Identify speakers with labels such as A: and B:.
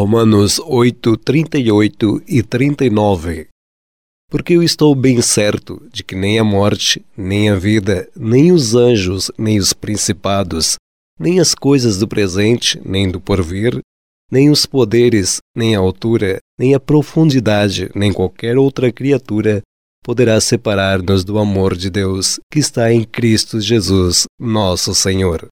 A: Romanos 8, 38 e 39 Porque eu estou bem certo de que nem a morte, nem a vida, nem os anjos, nem os principados, nem as coisas do presente, nem do porvir, nem os poderes, nem a altura, nem a profundidade, nem qualquer outra criatura poderá separar-nos do amor de Deus que está em Cristo Jesus, nosso Senhor.